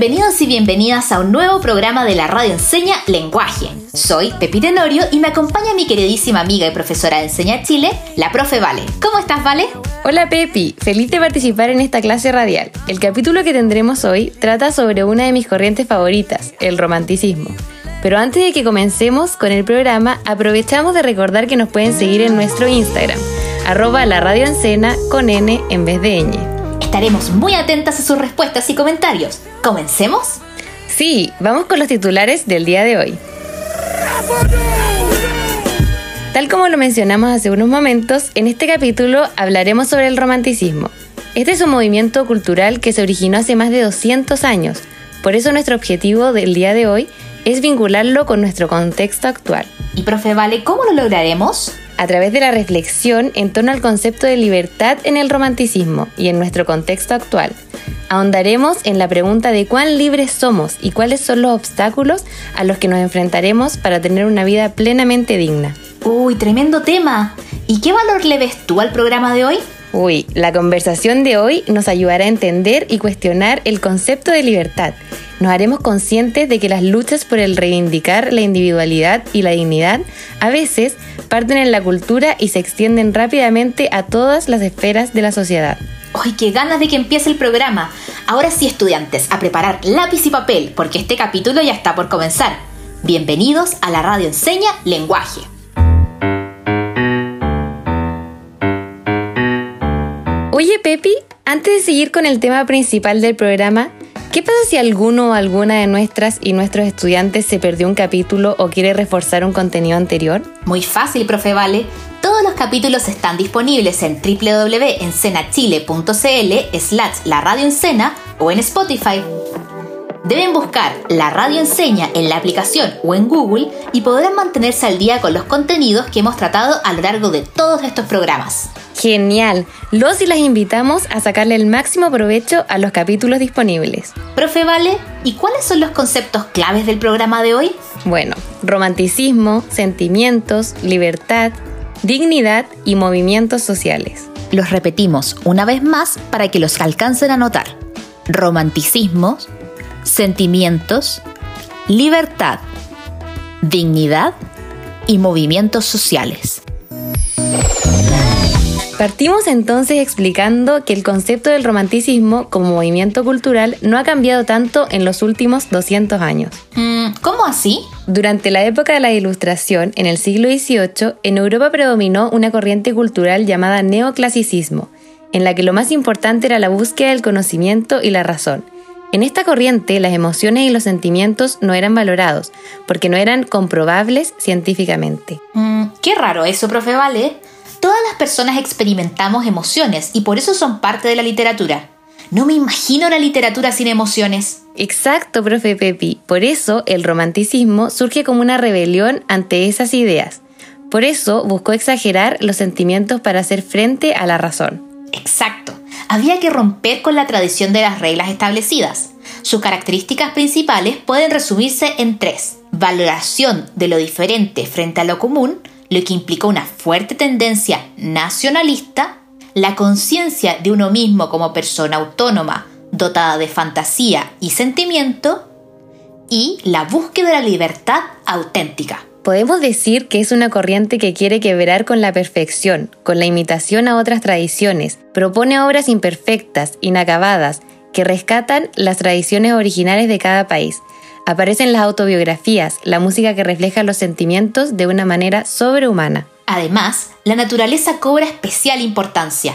Bienvenidos y bienvenidas a un nuevo programa de la radio Enseña Lenguaje. Soy Pepi Tenorio y me acompaña mi queridísima amiga y profesora de Enseña Chile, la profe Vale. ¿Cómo estás, Vale? Hola Pepi, feliz de participar en esta clase radial. El capítulo que tendremos hoy trata sobre una de mis corrientes favoritas, el romanticismo. Pero antes de que comencemos con el programa, aprovechamos de recordar que nos pueden seguir en nuestro Instagram, arroba la radio con N en vez de ñ. Estaremos muy atentas a sus respuestas y comentarios. ¿Comencemos? Sí, vamos con los titulares del día de hoy. Tal como lo mencionamos hace unos momentos, en este capítulo hablaremos sobre el romanticismo. Este es un movimiento cultural que se originó hace más de 200 años. Por eso nuestro objetivo del día de hoy es vincularlo con nuestro contexto actual. Y profe Vale, ¿cómo lo lograremos? A través de la reflexión en torno al concepto de libertad en el romanticismo y en nuestro contexto actual. Ahondaremos en la pregunta de cuán libres somos y cuáles son los obstáculos a los que nos enfrentaremos para tener una vida plenamente digna. Uy, tremendo tema. ¿Y qué valor le ves tú al programa de hoy? Uy, la conversación de hoy nos ayudará a entender y cuestionar el concepto de libertad nos haremos conscientes de que las luchas por el reivindicar la individualidad y la dignidad a veces parten en la cultura y se extienden rápidamente a todas las esferas de la sociedad. ¡Ay, qué ganas de que empiece el programa! Ahora sí, estudiantes, a preparar lápiz y papel, porque este capítulo ya está por comenzar. Bienvenidos a la Radio Enseña Lenguaje. Pepi, antes de seguir con el tema principal del programa, ¿Qué pasa si alguno o alguna de nuestras y nuestros estudiantes se perdió un capítulo o quiere reforzar un contenido anterior? Muy fácil, profe Vale. Todos los capítulos están disponibles en www.encenachile.cl slash la radio encena o en Spotify. Deben buscar La Radio Enseña en la aplicación o en Google y podrán mantenerse al día con los contenidos que hemos tratado a lo largo de todos estos programas. Genial. Los y las invitamos a sacarle el máximo provecho a los capítulos disponibles. Profe Vale, ¿y cuáles son los conceptos claves del programa de hoy? Bueno, romanticismo, sentimientos, libertad, dignidad y movimientos sociales. Los repetimos una vez más para que los alcancen a notar. Romanticismo, sentimientos, libertad, dignidad y movimientos sociales. Partimos entonces explicando que el concepto del romanticismo como movimiento cultural no ha cambiado tanto en los últimos 200 años. Mm, ¿Cómo así? Durante la época de la Ilustración, en el siglo XVIII, en Europa predominó una corriente cultural llamada neoclasicismo, en la que lo más importante era la búsqueda del conocimiento y la razón. En esta corriente, las emociones y los sentimientos no eran valorados, porque no eran comprobables científicamente. Mm, qué raro eso, profe Vale. Todas las personas experimentamos emociones y por eso son parte de la literatura. No me imagino la literatura sin emociones. Exacto, profe Pepi. Por eso el romanticismo surge como una rebelión ante esas ideas. Por eso buscó exagerar los sentimientos para hacer frente a la razón. Exacto. Había que romper con la tradición de las reglas establecidas. Sus características principales pueden resumirse en tres. Valoración de lo diferente frente a lo común, lo que implicó una fuerte tendencia nacionalista, la conciencia de uno mismo como persona autónoma, dotada de fantasía y sentimiento, y la búsqueda de la libertad auténtica. Podemos decir que es una corriente que quiere quebrar con la perfección, con la imitación a otras tradiciones, propone obras imperfectas, inacabadas, que rescatan las tradiciones originales de cada país, Aparecen las autobiografías, la música que refleja los sentimientos de una manera sobrehumana. Además, la naturaleza cobra especial importancia.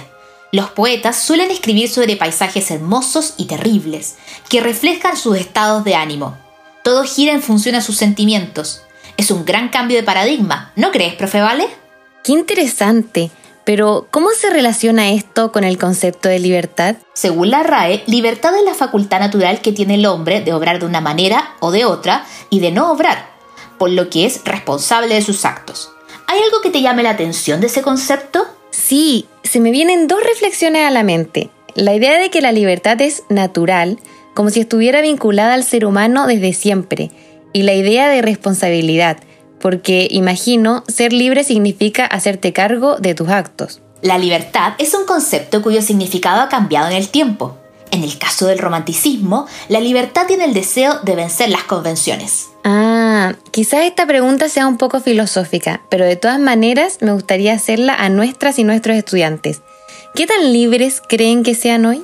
Los poetas suelen escribir sobre paisajes hermosos y terribles, que reflejan sus estados de ánimo. Todo gira en función a sus sentimientos. Es un gran cambio de paradigma, ¿no crees, profe Vale? Qué interesante. Pero, ¿cómo se relaciona esto con el concepto de libertad? Según la RAE, libertad es la facultad natural que tiene el hombre de obrar de una manera o de otra y de no obrar, por lo que es responsable de sus actos. ¿Hay algo que te llame la atención de ese concepto? Sí, se me vienen dos reflexiones a la mente. La idea de que la libertad es natural, como si estuviera vinculada al ser humano desde siempre, y la idea de responsabilidad, porque imagino ser libre significa hacerte cargo de tus actos. La libertad es un concepto cuyo significado ha cambiado en el tiempo. En el caso del romanticismo, la libertad tiene el deseo de vencer las convenciones. Ah, quizás esta pregunta sea un poco filosófica, pero de todas maneras me gustaría hacerla a nuestras y nuestros estudiantes. ¿Qué tan libres creen que sean hoy?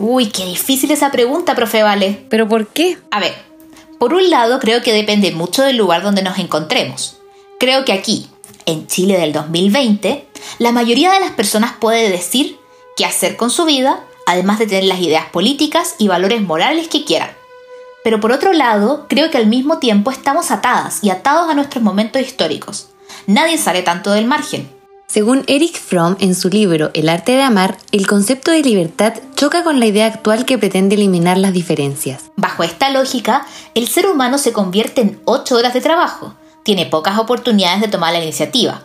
Uy, qué difícil esa pregunta, profe Vale. ¿Pero por qué? A ver, por un lado creo que depende mucho del lugar donde nos encontremos. Creo que aquí, en Chile del 2020, la mayoría de las personas puede decir qué hacer con su vida, además de tener las ideas políticas y valores morales que quieran. Pero por otro lado, creo que al mismo tiempo estamos atadas y atados a nuestros momentos históricos. Nadie sale tanto del margen. Según Eric Fromm en su libro El arte de amar, el concepto de libertad choca con la idea actual que pretende eliminar las diferencias. Bajo esta lógica, el ser humano se convierte en 8 horas de trabajo, tiene pocas oportunidades de tomar la iniciativa.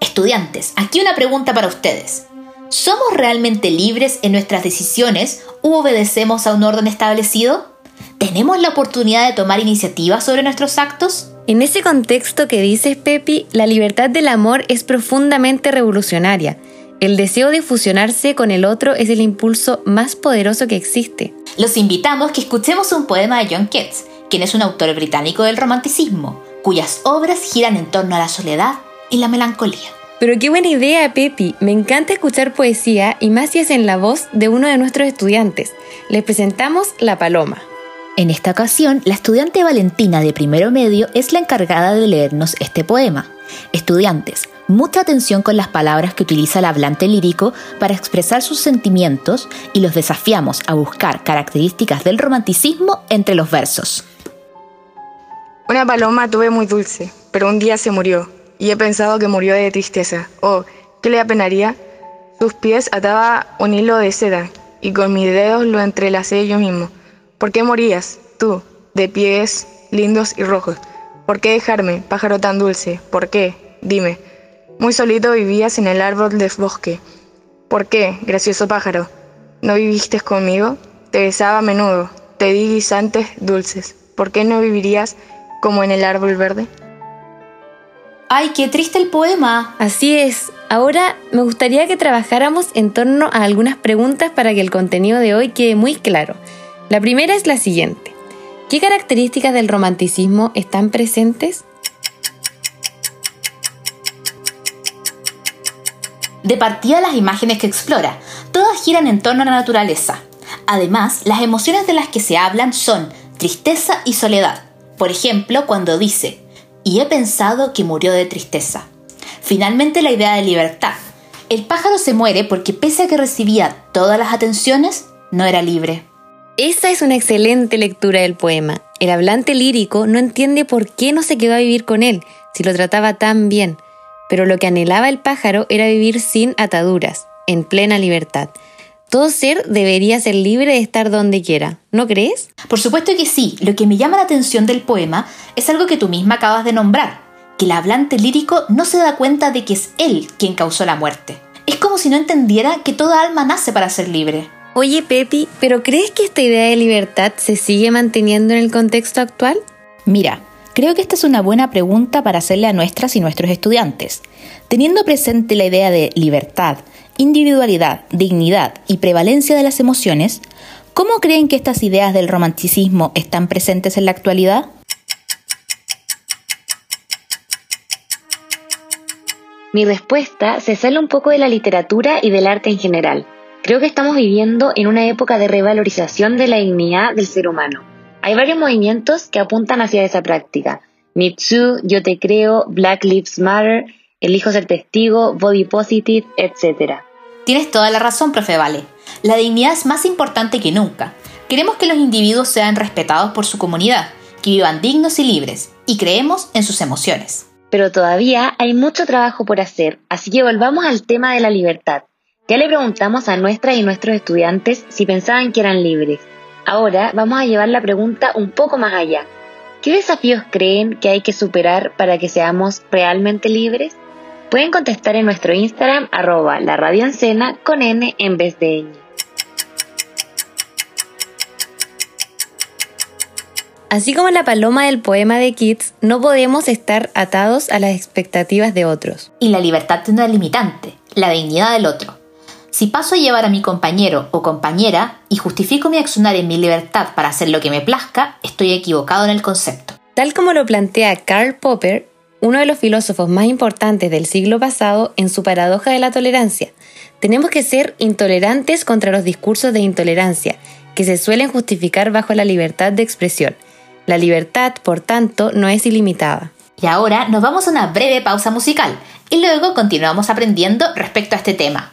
Estudiantes, aquí una pregunta para ustedes. ¿Somos realmente libres en nuestras decisiones u obedecemos a un orden establecido? ¿Tenemos la oportunidad de tomar iniciativa sobre nuestros actos? En ese contexto que dices, Pepi, la libertad del amor es profundamente revolucionaria. El deseo de fusionarse con el otro es el impulso más poderoso que existe. Los invitamos que escuchemos un poema de John Keats, quien es un autor británico del romanticismo, cuyas obras giran en torno a la soledad y la melancolía. Pero qué buena idea, Pepi. Me encanta escuchar poesía y más si es en la voz de uno de nuestros estudiantes. Les presentamos La Paloma. En esta ocasión, la estudiante Valentina de primero medio es la encargada de leernos este poema. Estudiantes, mucha atención con las palabras que utiliza el hablante lírico para expresar sus sentimientos y los desafiamos a buscar características del romanticismo entre los versos. Una paloma tuve muy dulce, pero un día se murió, y he pensado que murió de tristeza. Oh, ¿qué le apenaría? Sus pies ataba un hilo de seda, y con mis dedos lo entrelacé yo mismo. ¿Por qué morías, tú, de pies lindos y rojos? ¿Por qué dejarme, pájaro tan dulce? ¿Por qué? Dime. Muy solito vivías en el árbol del bosque. ¿Por qué, gracioso pájaro? ¿No viviste conmigo? Te besaba a menudo, te di guisantes dulces. ¿Por qué no vivirías como en el árbol verde? ¡Ay, qué triste el poema! Así es. Ahora me gustaría que trabajáramos en torno a algunas preguntas para que el contenido de hoy quede muy claro. La primera es la siguiente. ¿Qué características del romanticismo están presentes? De partida las imágenes que explora, todas giran en torno a la naturaleza. Además, las emociones de las que se hablan son tristeza y soledad. Por ejemplo, cuando dice, y he pensado que murió de tristeza. Finalmente la idea de libertad. El pájaro se muere porque pese a que recibía todas las atenciones, no era libre. Esa es una excelente lectura del poema. El hablante lírico no entiende por qué no se quedó a vivir con él, si lo trataba tan bien, pero lo que anhelaba el pájaro era vivir sin ataduras, en plena libertad. Todo ser debería ser libre de estar donde quiera, ¿no crees? Por supuesto que sí. Lo que me llama la atención del poema es algo que tú misma acabas de nombrar, que el hablante lírico no se da cuenta de que es él quien causó la muerte. Es como si no entendiera que toda alma nace para ser libre. Oye, Pepi, ¿pero crees que esta idea de libertad se sigue manteniendo en el contexto actual? Mira, creo que esta es una buena pregunta para hacerle a nuestras y nuestros estudiantes. Teniendo presente la idea de libertad, individualidad, dignidad y prevalencia de las emociones, ¿cómo creen que estas ideas del romanticismo están presentes en la actualidad? Mi respuesta se sale un poco de la literatura y del arte en general. Creo que estamos viviendo en una época de revalorización de la dignidad del ser humano. Hay varios movimientos que apuntan hacia esa práctica. Me Too, Yo Te Creo, Black Lives Matter, Elijo Ser Testigo, Body Positive, etc. Tienes toda la razón, profe Vale. La dignidad es más importante que nunca. Queremos que los individuos sean respetados por su comunidad, que vivan dignos y libres, y creemos en sus emociones. Pero todavía hay mucho trabajo por hacer, así que volvamos al tema de la libertad. Ya le preguntamos a nuestras y nuestros estudiantes si pensaban que eran libres. Ahora vamos a llevar la pregunta un poco más allá. ¿Qué desafíos creen que hay que superar para que seamos realmente libres? Pueden contestar en nuestro Instagram arroba la radio con N en vez de ñ. Así como la paloma del poema de Keats, no podemos estar atados a las expectativas de otros. Y la libertad tiene una limitante, la dignidad del otro. Si paso a llevar a mi compañero o compañera y justifico mi accionar en mi libertad para hacer lo que me plazca, estoy equivocado en el concepto. Tal como lo plantea Karl Popper, uno de los filósofos más importantes del siglo pasado en su paradoja de la tolerancia, tenemos que ser intolerantes contra los discursos de intolerancia, que se suelen justificar bajo la libertad de expresión la libertad, por tanto, no es ilimitada. Y ahora nos vamos a una breve pausa musical y luego continuamos aprendiendo respecto a este tema.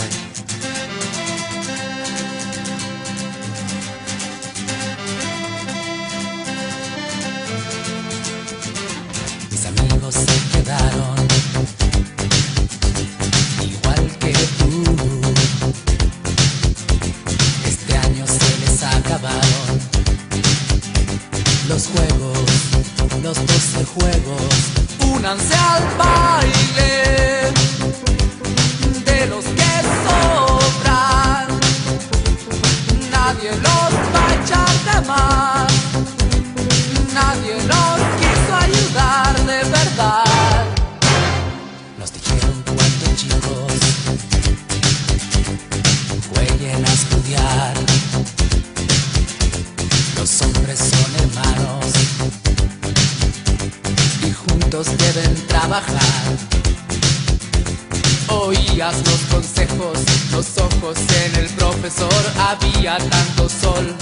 Había tanto sol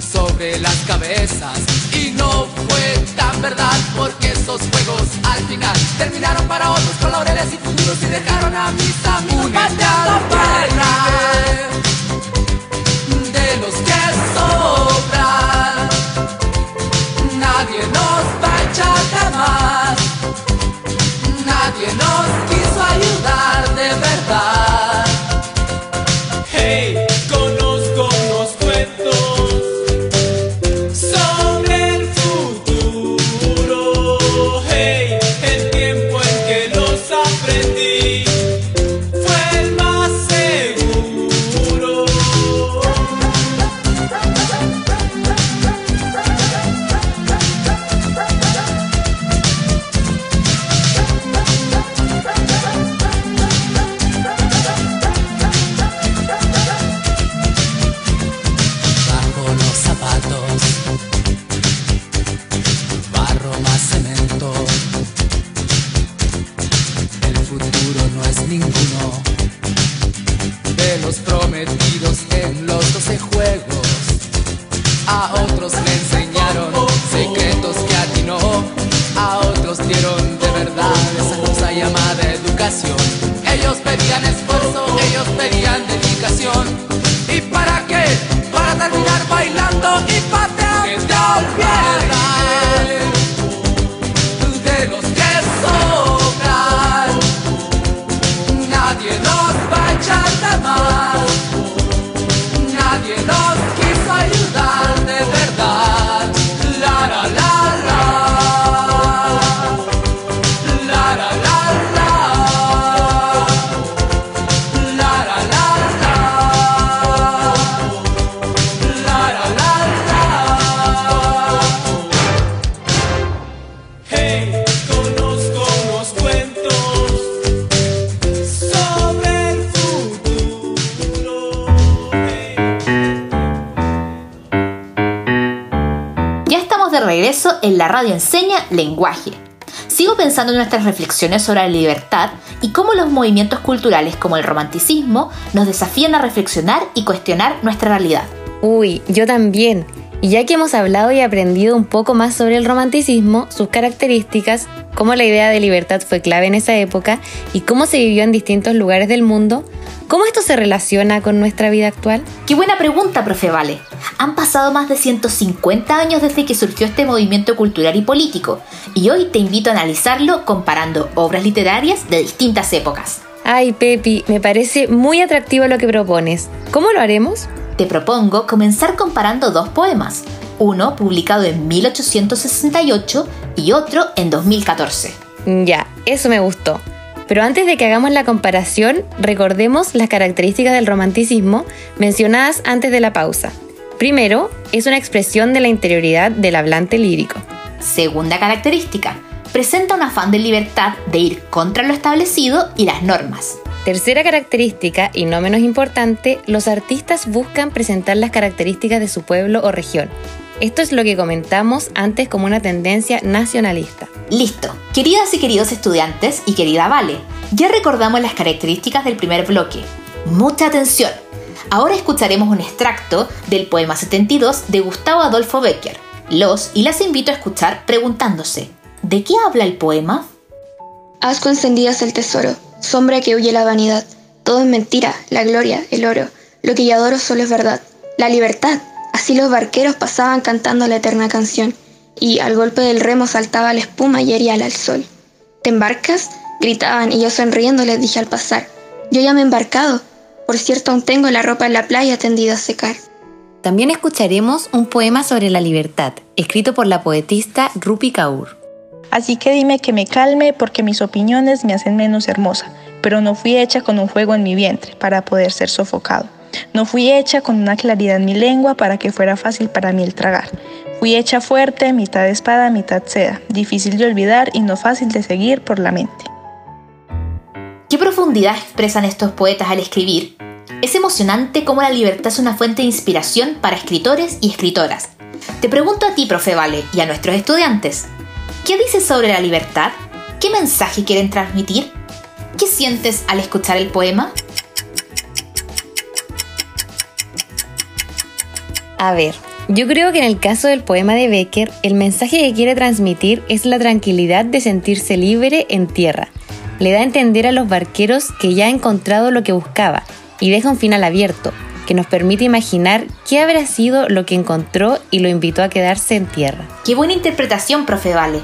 sobre las cabezas. Y no fue tan verdad porque esos juegos al final terminaron para otros con laureles y futuros y dejaron a mis amigos radio enseña lenguaje. Sigo pensando en nuestras reflexiones sobre la libertad y cómo los movimientos culturales como el romanticismo nos desafían a reflexionar y cuestionar nuestra realidad. Uy, yo también. Y ya que hemos hablado y aprendido un poco más sobre el romanticismo, sus características, cómo la idea de libertad fue clave en esa época y cómo se vivió en distintos lugares del mundo, ¿cómo esto se relaciona con nuestra vida actual? Qué buena pregunta, profe Vale. Han pasado más de 150 años desde que surgió este movimiento cultural y político, y hoy te invito a analizarlo comparando obras literarias de distintas épocas. Ay, Pepi, me parece muy atractivo lo que propones. ¿Cómo lo haremos? Te propongo comenzar comparando dos poemas, uno publicado en 1868 y otro en 2014. Ya, eso me gustó. Pero antes de que hagamos la comparación, recordemos las características del romanticismo mencionadas antes de la pausa. Primero, es una expresión de la interioridad del hablante lírico. Segunda característica, presenta un afán de libertad de ir contra lo establecido y las normas. Tercera característica, y no menos importante, los artistas buscan presentar las características de su pueblo o región. Esto es lo que comentamos antes como una tendencia nacionalista. Listo. Queridas y queridos estudiantes y querida Vale, ya recordamos las características del primer bloque. Mucha atención. Ahora escucharemos un extracto del poema 72 de Gustavo Adolfo Becker. Los y las invito a escuchar preguntándose, ¿de qué habla el poema? Asco encendidas el tesoro, sombra que huye la vanidad. Todo es mentira, la gloria, el oro. Lo que yo adoro solo es verdad. La libertad. Así los barqueros pasaban cantando la eterna canción, y al golpe del remo saltaba la espuma y hería al sol. ¿Te embarcas? gritaban, y yo sonriendo les dije al pasar. Yo ya me he embarcado. Por cierto, aún tengo la ropa en la playa tendida a secar. También escucharemos un poema sobre la libertad, escrito por la poetista Rupi Kaur. Así que dime que me calme porque mis opiniones me hacen menos hermosa, pero no fui hecha con un fuego en mi vientre para poder ser sofocado. No fui hecha con una claridad en mi lengua para que fuera fácil para mí el tragar. Fui hecha fuerte, mitad espada, mitad seda, difícil de olvidar y no fácil de seguir por la mente. ¿Qué profundidad expresan estos poetas al escribir? Es emocionante cómo la libertad es una fuente de inspiración para escritores y escritoras. Te pregunto a ti, profe Vale, y a nuestros estudiantes, ¿qué dices sobre la libertad? ¿Qué mensaje quieren transmitir? ¿Qué sientes al escuchar el poema? A ver, yo creo que en el caso del poema de Becker, el mensaje que quiere transmitir es la tranquilidad de sentirse libre en tierra. Le da a entender a los barqueros que ya ha encontrado lo que buscaba y deja un final abierto, que nos permite imaginar qué habrá sido lo que encontró y lo invitó a quedarse en tierra. Qué buena interpretación, profe Vale.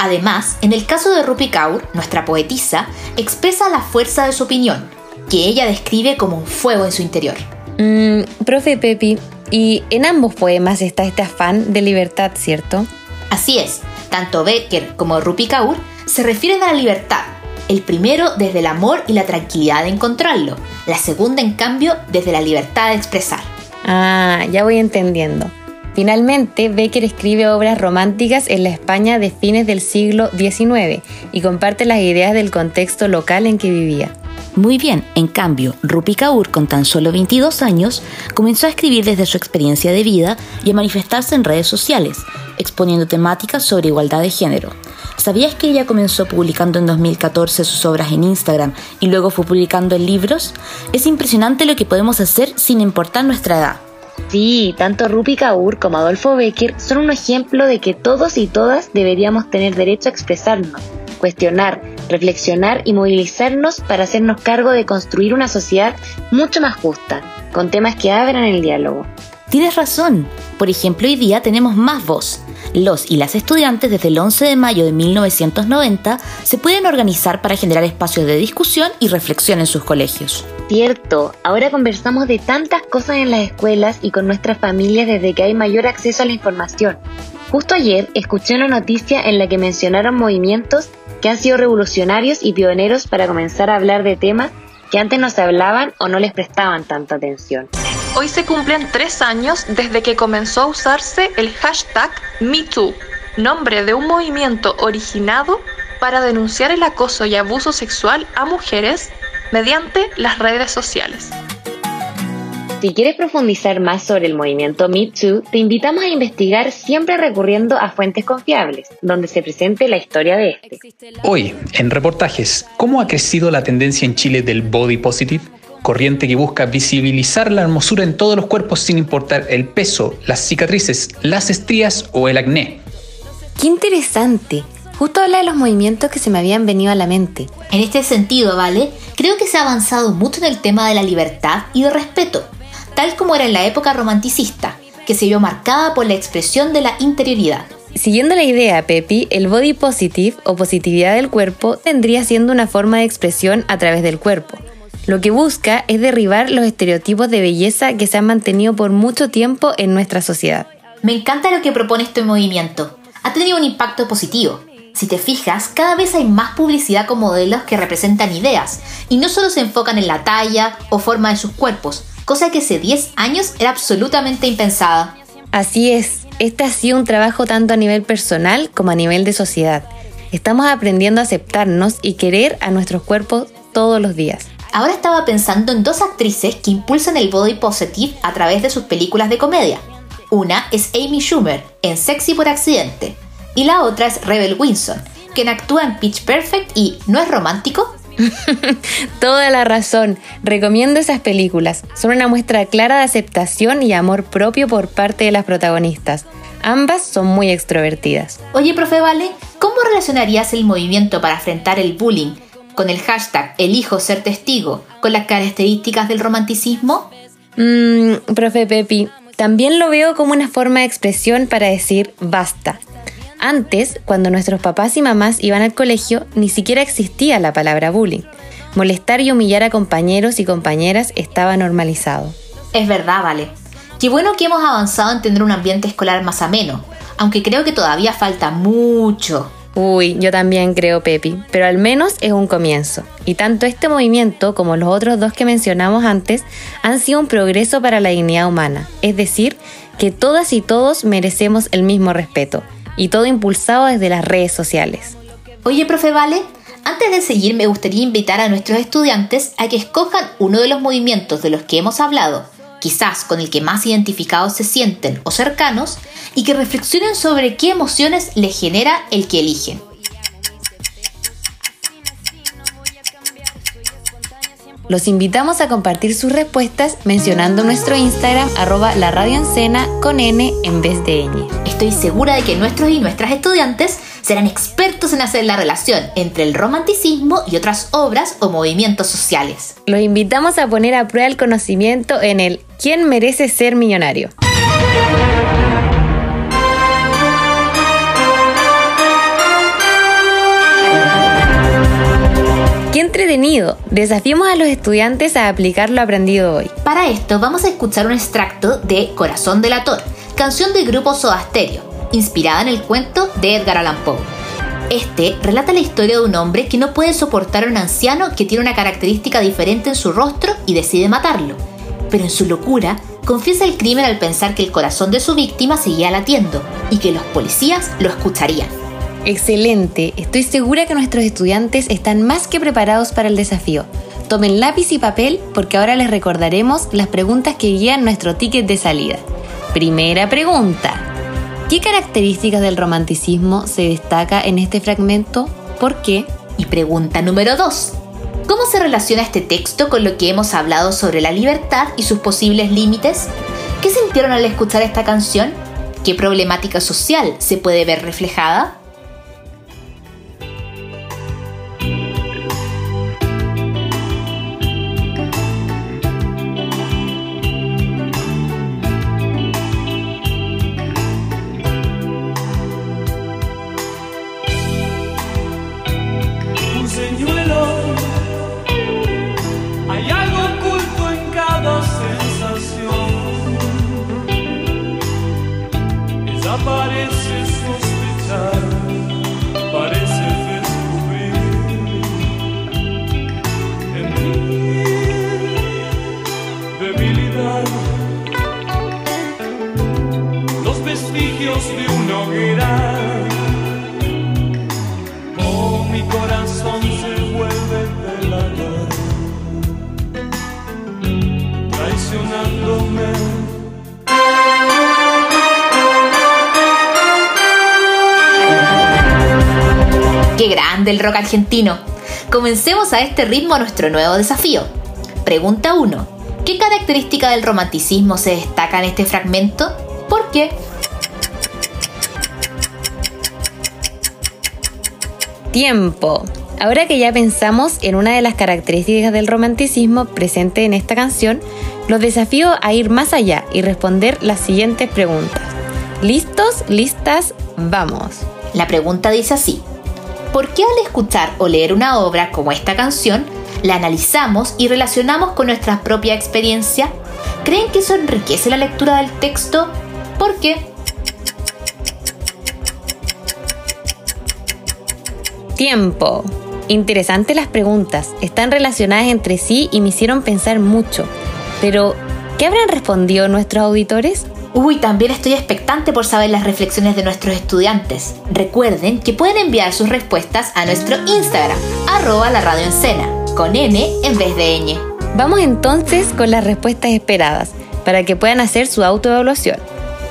Además, en el caso de Rupi Kaur, nuestra poetisa, expresa la fuerza de su opinión, que ella describe como un fuego en su interior. Mmm, profe Pepi, y en ambos poemas está este afán de libertad, ¿cierto? Así es, tanto Becker como Rupi Kaur se refieren a la libertad, el primero desde el amor y la tranquilidad de encontrarlo, la segunda en cambio desde la libertad de expresar. Ah, ya voy entendiendo. Finalmente, Becker escribe obras románticas en la España de fines del siglo XIX y comparte las ideas del contexto local en que vivía. Muy bien, en cambio, Rupi Kaur, con tan solo 22 años, comenzó a escribir desde su experiencia de vida y a manifestarse en redes sociales, exponiendo temáticas sobre igualdad de género. ¿Sabías que ella comenzó publicando en 2014 sus obras en Instagram y luego fue publicando en libros? Es impresionante lo que podemos hacer sin importar nuestra edad. Sí, tanto Rupi Kaur como Adolfo Becker son un ejemplo de que todos y todas deberíamos tener derecho a expresarnos, cuestionar, reflexionar y movilizarnos para hacernos cargo de construir una sociedad mucho más justa, con temas que abran el diálogo. Tienes razón. Por ejemplo, hoy día tenemos más voz. Los y las estudiantes desde el 11 de mayo de 1990 se pueden organizar para generar espacios de discusión y reflexión en sus colegios. Cierto, ahora conversamos de tantas cosas en las escuelas y con nuestras familias desde que hay mayor acceso a la información. Justo ayer escuché una noticia en la que mencionaron movimientos que han sido revolucionarios y pioneros para comenzar a hablar de temas que antes no se hablaban o no les prestaban tanta atención. Hoy se cumplen tres años desde que comenzó a usarse el hashtag MeToo, nombre de un movimiento originado para denunciar el acoso y abuso sexual a mujeres mediante las redes sociales. Si quieres profundizar más sobre el movimiento MeToo, te invitamos a investigar siempre recurriendo a fuentes confiables, donde se presente la historia de este. Hoy, en reportajes, ¿cómo ha crecido la tendencia en Chile del body positive? corriente que busca visibilizar la hermosura en todos los cuerpos sin importar el peso, las cicatrices, las estrías o el acné. ¡Qué interesante! Justo habla de los movimientos que se me habían venido a la mente. En este sentido, ¿vale? Creo que se ha avanzado mucho en el tema de la libertad y de respeto, tal como era en la época romanticista, que se vio marcada por la expresión de la interioridad. Siguiendo la idea, Pepi, el body positive o positividad del cuerpo tendría siendo una forma de expresión a través del cuerpo. Lo que busca es derribar los estereotipos de belleza que se han mantenido por mucho tiempo en nuestra sociedad. Me encanta lo que propone este movimiento. Ha tenido un impacto positivo. Si te fijas, cada vez hay más publicidad con modelos que representan ideas y no solo se enfocan en la talla o forma de sus cuerpos, cosa que hace 10 años era absolutamente impensada. Así es, este ha sido un trabajo tanto a nivel personal como a nivel de sociedad. Estamos aprendiendo a aceptarnos y querer a nuestros cuerpos todos los días. Ahora estaba pensando en dos actrices que impulsan el body positive a través de sus películas de comedia. Una es Amy Schumer en Sexy por accidente y la otra es Rebel Wilson, quien actúa en Pitch Perfect y ¿no es romántico? Toda la razón. Recomiendo esas películas. Son una muestra clara de aceptación y amor propio por parte de las protagonistas. Ambas son muy extrovertidas. Oye, profe Vale, ¿cómo relacionarías el movimiento para enfrentar el bullying con el hashtag elijo ser testigo con las características del romanticismo? Mmm, profe Pepi, también lo veo como una forma de expresión para decir basta. Antes, cuando nuestros papás y mamás iban al colegio, ni siquiera existía la palabra bullying. Molestar y humillar a compañeros y compañeras estaba normalizado. Es verdad, vale. Qué bueno que hemos avanzado en tener un ambiente escolar más ameno, aunque creo que todavía falta mucho. Uy, yo también creo, Pepi, pero al menos es un comienzo. Y tanto este movimiento como los otros dos que mencionamos antes han sido un progreso para la dignidad humana, es decir, que todas y todos merecemos el mismo respeto, y todo impulsado desde las redes sociales. Oye, profe Vale, antes de seguir me gustaría invitar a nuestros estudiantes a que escojan uno de los movimientos de los que hemos hablado, quizás con el que más identificados se sienten o cercanos, y que reflexionen sobre qué emociones les genera el que eligen. Los invitamos a compartir sus respuestas mencionando nuestro Instagram arroba la radio con N en vez de ñ. Estoy segura de que nuestros y nuestras estudiantes serán expertos en hacer la relación entre el romanticismo y otras obras o movimientos sociales. Los invitamos a poner a prueba el conocimiento en el ¿Quién merece ser millonario? Entretenido! Desafiemos a los estudiantes a aplicar lo aprendido hoy. Para esto vamos a escuchar un extracto de Corazón delator, canción del grupo Soda Stereo, inspirada en el cuento de Edgar Allan Poe. Este relata la historia de un hombre que no puede soportar a un anciano que tiene una característica diferente en su rostro y decide matarlo. Pero en su locura, confiesa el crimen al pensar que el corazón de su víctima seguía latiendo y que los policías lo escucharían. Excelente, estoy segura que nuestros estudiantes están más que preparados para el desafío. Tomen lápiz y papel porque ahora les recordaremos las preguntas que guían nuestro ticket de salida. Primera pregunta. ¿Qué características del romanticismo se destaca en este fragmento? ¿Por qué? Y pregunta número 2. ¿Cómo se relaciona este texto con lo que hemos hablado sobre la libertad y sus posibles límites? ¿Qué sintieron al escuchar esta canción? ¿Qué problemática social se puede ver reflejada? Rock argentino. Comencemos a este ritmo nuestro nuevo desafío. Pregunta 1. ¿Qué característica del romanticismo se destaca en este fragmento? ¿Por qué? Tiempo. Ahora que ya pensamos en una de las características del romanticismo presente en esta canción, los desafío a ir más allá y responder las siguientes preguntas. ¿Listos? ¿Listas? Vamos. La pregunta dice así. ¿Por qué al escuchar o leer una obra como esta canción, la analizamos y relacionamos con nuestra propia experiencia? ¿Creen que eso enriquece la lectura del texto? ¿Por qué? Tiempo. Interesantes las preguntas. Están relacionadas entre sí y me hicieron pensar mucho. Pero, ¿qué habrán respondido nuestros auditores? Uy, también estoy expectante por saber las reflexiones de nuestros estudiantes. Recuerden que pueden enviar sus respuestas a nuestro Instagram, arroba la radio con N en vez de ñ. Vamos entonces con las respuestas esperadas, para que puedan hacer su autoevaluación.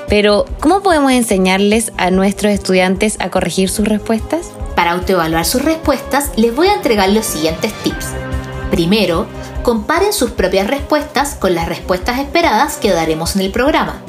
Pero, ¿cómo podemos enseñarles a nuestros estudiantes a corregir sus respuestas? Para autoevaluar sus respuestas, les voy a entregar los siguientes tips. Primero, comparen sus propias respuestas con las respuestas esperadas que daremos en el programa.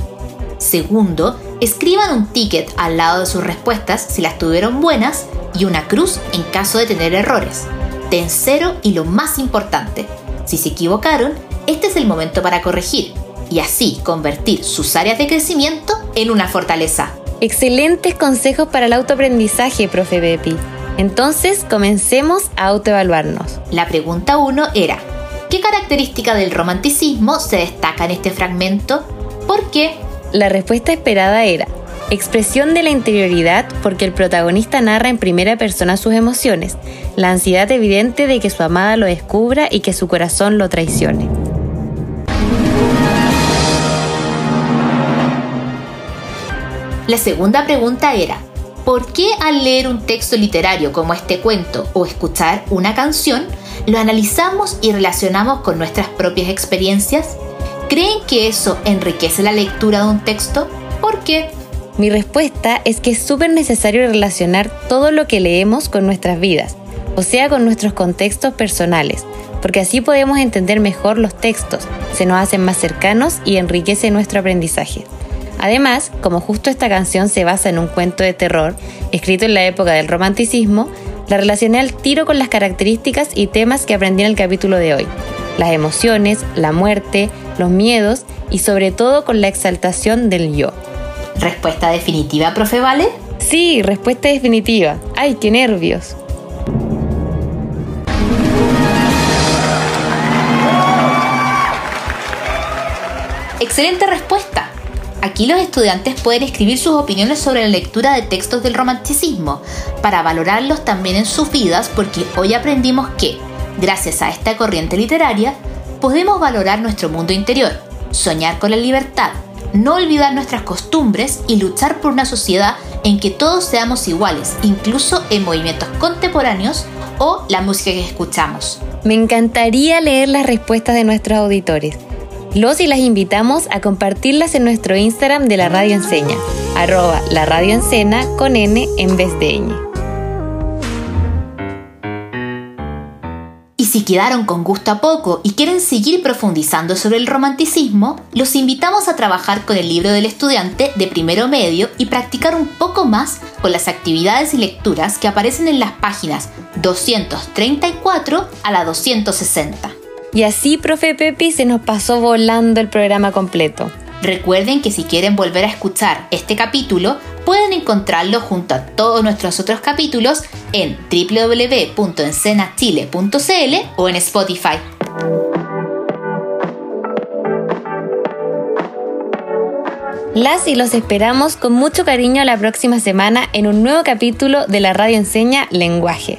Segundo, escriban un ticket al lado de sus respuestas si las tuvieron buenas y una cruz en caso de tener errores. Tercero y lo más importante, si se equivocaron, este es el momento para corregir y así convertir sus áreas de crecimiento en una fortaleza. Excelentes consejos para el autoaprendizaje, profe Bepi. Entonces, comencemos a autoevaluarnos. La pregunta 1 era, ¿qué característica del romanticismo se destaca en este fragmento? ¿Por qué? La respuesta esperada era expresión de la interioridad porque el protagonista narra en primera persona sus emociones, la ansiedad evidente de que su amada lo descubra y que su corazón lo traicione. La segunda pregunta era, ¿por qué al leer un texto literario como este cuento o escuchar una canción, lo analizamos y relacionamos con nuestras propias experiencias? ¿Creen que eso enriquece la lectura de un texto? ¿Por qué? Mi respuesta es que es súper necesario relacionar todo lo que leemos con nuestras vidas, o sea, con nuestros contextos personales, porque así podemos entender mejor los textos, se nos hacen más cercanos y enriquece nuestro aprendizaje. Además, como justo esta canción se basa en un cuento de terror, escrito en la época del romanticismo, la relacioné al tiro con las características y temas que aprendí en el capítulo de hoy. Las emociones, la muerte, los miedos y sobre todo con la exaltación del yo. ¿Respuesta definitiva, profe Vale? Sí, respuesta definitiva. ¡Ay, qué nervios! Excelente respuesta. Aquí los estudiantes pueden escribir sus opiniones sobre la lectura de textos del romanticismo para valorarlos también en sus vidas porque hoy aprendimos que, gracias a esta corriente literaria, podemos valorar nuestro mundo interior, soñar con la libertad, no olvidar nuestras costumbres y luchar por una sociedad en que todos seamos iguales, incluso en movimientos contemporáneos o la música que escuchamos. Me encantaría leer las respuestas de nuestros auditores. Los y las invitamos a compartirlas en nuestro Instagram de la Radio Enseña, arroba la Radio con N en vez de ñ. Si quedaron con gusto a poco y quieren seguir profundizando sobre el romanticismo, los invitamos a trabajar con el libro del estudiante de primero medio y practicar un poco más con las actividades y lecturas que aparecen en las páginas 234 a la 260. Y así, profe Pepi, se nos pasó volando el programa completo. Recuerden que si quieren volver a escuchar este capítulo, pueden encontrarlo junto a todos nuestros otros capítulos en www.encenachile.cl o en Spotify. Las y los esperamos con mucho cariño la próxima semana en un nuevo capítulo de la Radio Enseña Lenguaje.